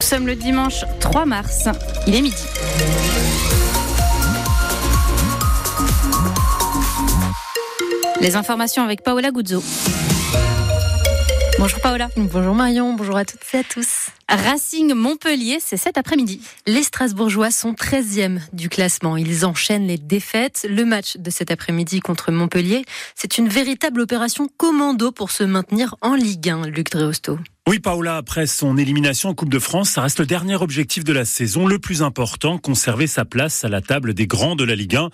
Nous sommes le dimanche 3 mars, il est midi. Les informations avec Paola Guzzo. Bonjour Paola. Bonjour Marion, bonjour à toutes et à tous. Racing Montpellier, c'est cet après-midi. Les Strasbourgeois sont 13e du classement. Ils enchaînent les défaites. Le match de cet après-midi contre Montpellier, c'est une véritable opération commando pour se maintenir en Ligue 1, Luc Dreosto. Oui, Paola, après son élimination en Coupe de France, ça reste le dernier objectif de la saison, le plus important, conserver sa place à la table des grands de la Ligue 1.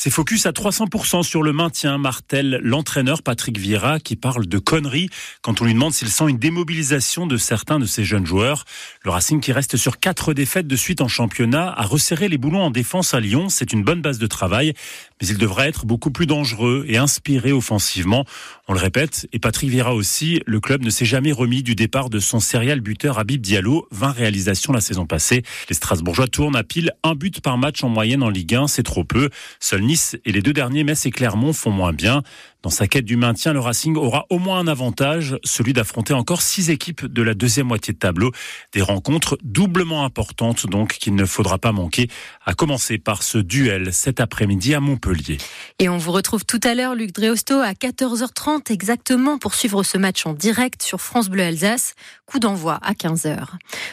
C'est focus à 300% sur le maintien, martèle l'entraîneur Patrick Vieira qui parle de conneries quand on lui demande s'il sent une démobilisation de certains de ses jeunes joueurs. Le Racing qui reste sur quatre défaites de suite en championnat a resserré les boulons en défense à Lyon. C'est une bonne base de travail, mais il devrait être beaucoup plus dangereux et inspiré offensivement. On le répète, et Patrick Vieira aussi, le club ne s'est jamais remis du départ de son serial buteur Habib Diallo, 20 réalisations la saison passée. Les Strasbourgeois tournent à pile un but par match en moyenne en Ligue 1, c'est trop peu. Nice et les deux derniers Metz et Clermont font moins bien. Dans sa quête du maintien, le Racing aura au moins un avantage, celui d'affronter encore six équipes de la deuxième moitié de tableau. Des rencontres doublement importantes donc qu'il ne faudra pas manquer, à commencer par ce duel cet après-midi à Montpellier. Et on vous retrouve tout à l'heure, Luc Dreosto, à 14h30 exactement pour suivre ce match en direct sur France Bleu Alsace. Coup d'envoi à 15h.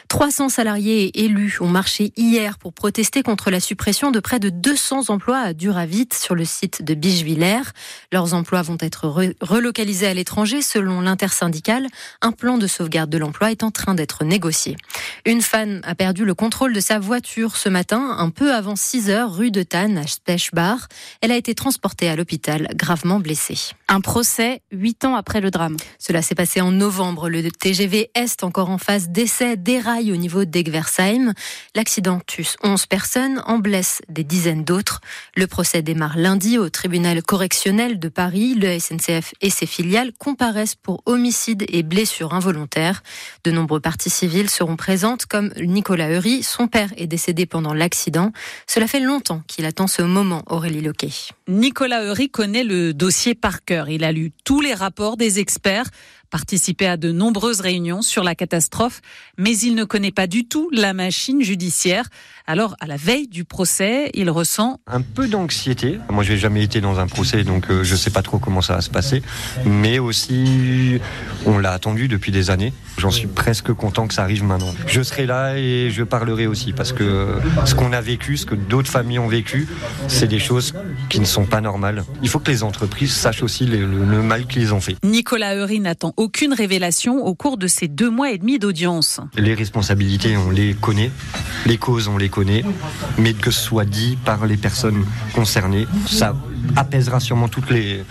300 salariés et élus ont marché hier pour protester contre la suppression de près de 200 emplois à Duravit sur le site de Bichevillers. Leurs emplois vont être relocalisés à l'étranger selon l'intersyndicale. Un plan de sauvegarde de l'emploi est en train d'être négocié. Une femme a perdu le contrôle de sa voiture ce matin, un peu avant 6 heures, rue de Tannes, à Spechbar. Elle a été transportée à l'hôpital, gravement blessée. Un procès huit ans après le drame. Cela s'est passé en novembre. Le TGV Est, encore en phase d'essai, déraille au niveau d'Egversheim. L'accident tue 11 personnes, en blesse des dizaines d'autres. Le procès démarre lundi au tribunal correctionnel de Paris. Le SNCF et ses filiales comparaissent pour homicide et blessures involontaires. De nombreux parties civiles seront présentes, comme Nicolas Heury. Son père est décédé pendant l'accident. Cela fait longtemps qu'il attend ce moment, Aurélie Loquet. Nicolas Heury connaît le dossier par cœur. Il a lu tous les rapports des experts participé à de nombreuses réunions sur la catastrophe, mais il ne connaît pas du tout la machine judiciaire. Alors, à la veille du procès, il ressent un peu d'anxiété. Moi, je n'ai jamais été dans un procès, donc euh, je ne sais pas trop comment ça va se passer. Mais aussi, on l'a attendu depuis des années. J'en suis presque content que ça arrive maintenant. Je serai là et je parlerai aussi parce que ce qu'on a vécu, ce que d'autres familles ont vécu, c'est des choses qui ne sont pas normales. Il faut que les entreprises sachent aussi le, le mal qu'ils ont fait. Nicolas Heury n'attend aucune révélation au cours de ces deux mois et demi d'audience. Les responsabilités, on les connaît, les causes, on les connaît, mais que ce soit dit par les personnes concernées, ça apaisera sûrement toutes les,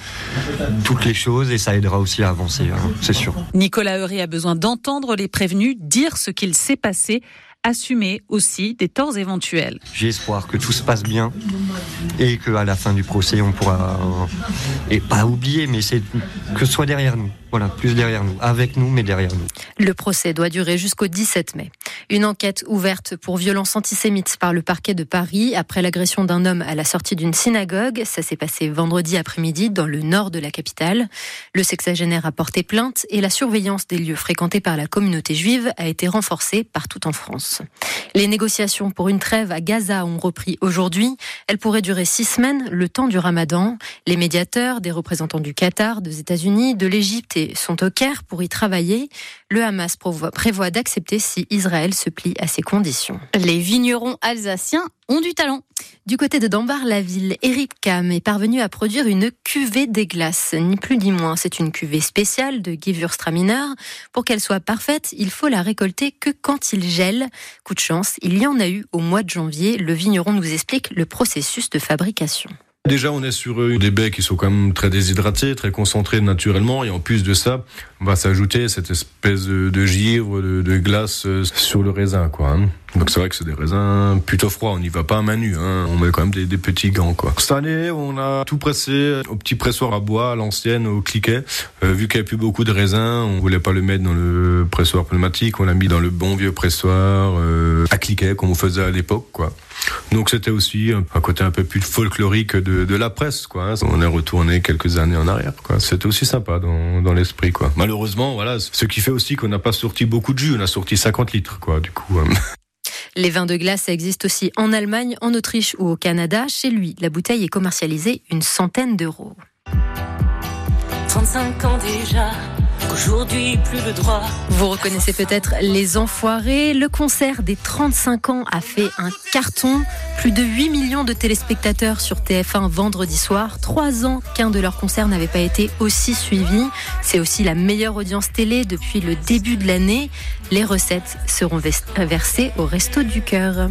toutes les choses et ça aidera aussi à avancer, hein, c'est sûr. Nicolas Heury a besoin d'entendre les prévenus dire ce qu'il s'est passé assumer aussi des torts éventuels. J'ai espoir que tout se passe bien et qu'à la fin du procès, on pourra, et pas oublier, mais c'est que ce soit derrière nous. Voilà, plus derrière nous, avec nous, mais derrière nous. Le procès doit durer jusqu'au 17 mai. Une enquête ouverte pour violence antisémite par le parquet de Paris après l'agression d'un homme à la sortie d'une synagogue. Ça s'est passé vendredi après-midi dans le nord de la capitale. Le sexagénaire a porté plainte et la surveillance des lieux fréquentés par la communauté juive a été renforcée partout en France. Les négociations pour une trêve à Gaza ont repris aujourd'hui. Elles pourraient durer six semaines, le temps du ramadan. Les médiateurs, des représentants du Qatar, des États-Unis, de l'Égypte sont au Caire pour y travailler. Le Hamas prévoit d'accepter si Israël se plie à ces conditions. Les vignerons alsaciens ont du talent. Du côté de Dambar-la-Ville, Eric Cam est parvenu à produire une cuvée des glaces. Ni plus ni moins, c'est une cuvée spéciale de Gewürztraminer. Pour qu'elle soit parfaite, il faut la récolter que quand il gèle. Coup de chance, il y en a eu au mois de janvier. Le vigneron nous explique le processus de fabrication. Déjà, on est sur euh, des baies qui sont quand même très déshydratés, très concentrés naturellement, et en plus de ça, on va s'ajouter cette espèce de, givre, de, glace euh, sur le raisin, quoi. Hein. Donc c'est vrai que c'est des raisins plutôt froids, on n'y va pas à main nue, hein. on met quand même des, petits gants, quoi. Cette année, on a tout pressé au petit pressoir à bois, à l'ancienne, au cliquet. Euh, vu qu'il n'y avait plus beaucoup de raisins, on voulait pas le mettre dans le pressoir pneumatique, on l'a mis dans le bon vieux pressoir à cliquet, comme on faisait à l'époque, quoi. Donc c'était aussi un côté un peu plus folklorique de de, de la presse, quoi. Hein. On est retourné quelques années en arrière, quoi. C'était aussi sympa dans, dans l'esprit, quoi. Malheureusement, voilà, ce qui fait aussi qu'on n'a pas sorti beaucoup de jus. On a sorti 50 litres, quoi, du coup. Hein. Les vins de glace existent aussi en Allemagne, en Autriche ou au Canada. Chez lui, la bouteille est commercialisée une centaine d'euros. 35 ans déjà. Aujourd'hui, plus le droit. Vous reconnaissez peut-être Les Enfoirés. Le concert des 35 ans a fait un carton. Plus de 8 millions de téléspectateurs sur TF1 vendredi soir. Trois ans qu'un de leurs concerts n'avait pas été aussi suivi. C'est aussi la meilleure audience télé depuis le début de l'année. Les recettes seront versées au Resto du Cœur.